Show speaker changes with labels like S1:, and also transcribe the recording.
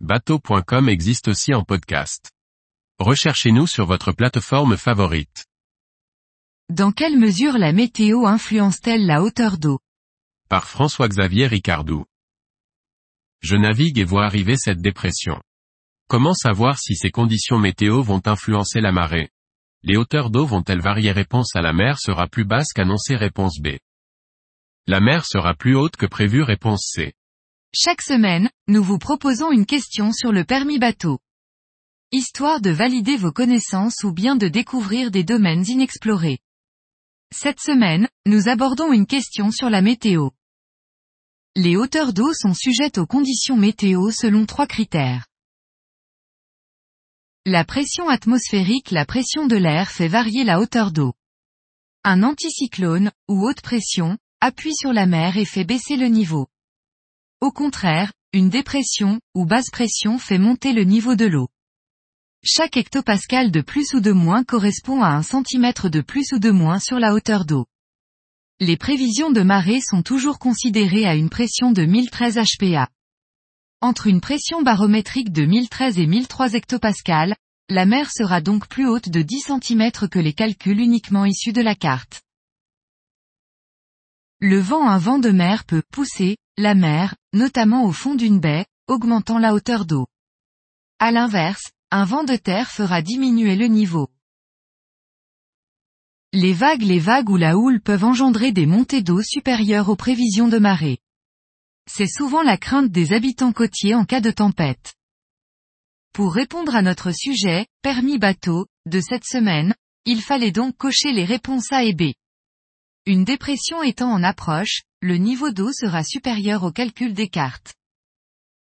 S1: Bateau.com existe aussi en podcast. Recherchez-nous sur votre plateforme favorite.
S2: Dans quelle mesure la météo influence-t-elle la hauteur d'eau?
S1: Par François-Xavier Ricardou. Je navigue et vois arriver cette dépression. Comment savoir si ces conditions météo vont influencer la marée? Les hauteurs d'eau vont-elles varier? Réponse à la mer sera plus basse qu'annoncé Réponse B. La mer sera plus haute que prévu Réponse C.
S2: Chaque semaine, nous vous proposons une question sur le permis bateau. Histoire de valider vos connaissances ou bien de découvrir des domaines inexplorés. Cette semaine, nous abordons une question sur la météo. Les hauteurs d'eau sont sujettes aux conditions météo selon trois critères. La pression atmosphérique La pression de l'air fait varier la hauteur d'eau. Un anticyclone, ou haute pression, appuie sur la mer et fait baisser le niveau. Au contraire, une dépression, ou basse pression fait monter le niveau de l'eau. Chaque hectopascal de plus ou de moins correspond à un centimètre de plus ou de moins sur la hauteur d'eau. Les prévisions de marée sont toujours considérées à une pression de 1013 HPA. Entre une pression barométrique de 1013 et 1003 hectopascales, la mer sera donc plus haute de 10 cm que les calculs uniquement issus de la carte. Le vent Un vent de mer peut pousser la mer, notamment au fond d'une baie, augmentant la hauteur d'eau. À l'inverse, un vent de terre fera diminuer le niveau. Les vagues Les vagues ou la houle peuvent engendrer des montées d'eau supérieures aux prévisions de marée. C'est souvent la crainte des habitants côtiers en cas de tempête. Pour répondre à notre sujet, permis bateau, de cette semaine, il fallait donc cocher les réponses A et B. Une dépression étant en approche, le niveau d'eau sera supérieur au calcul des cartes.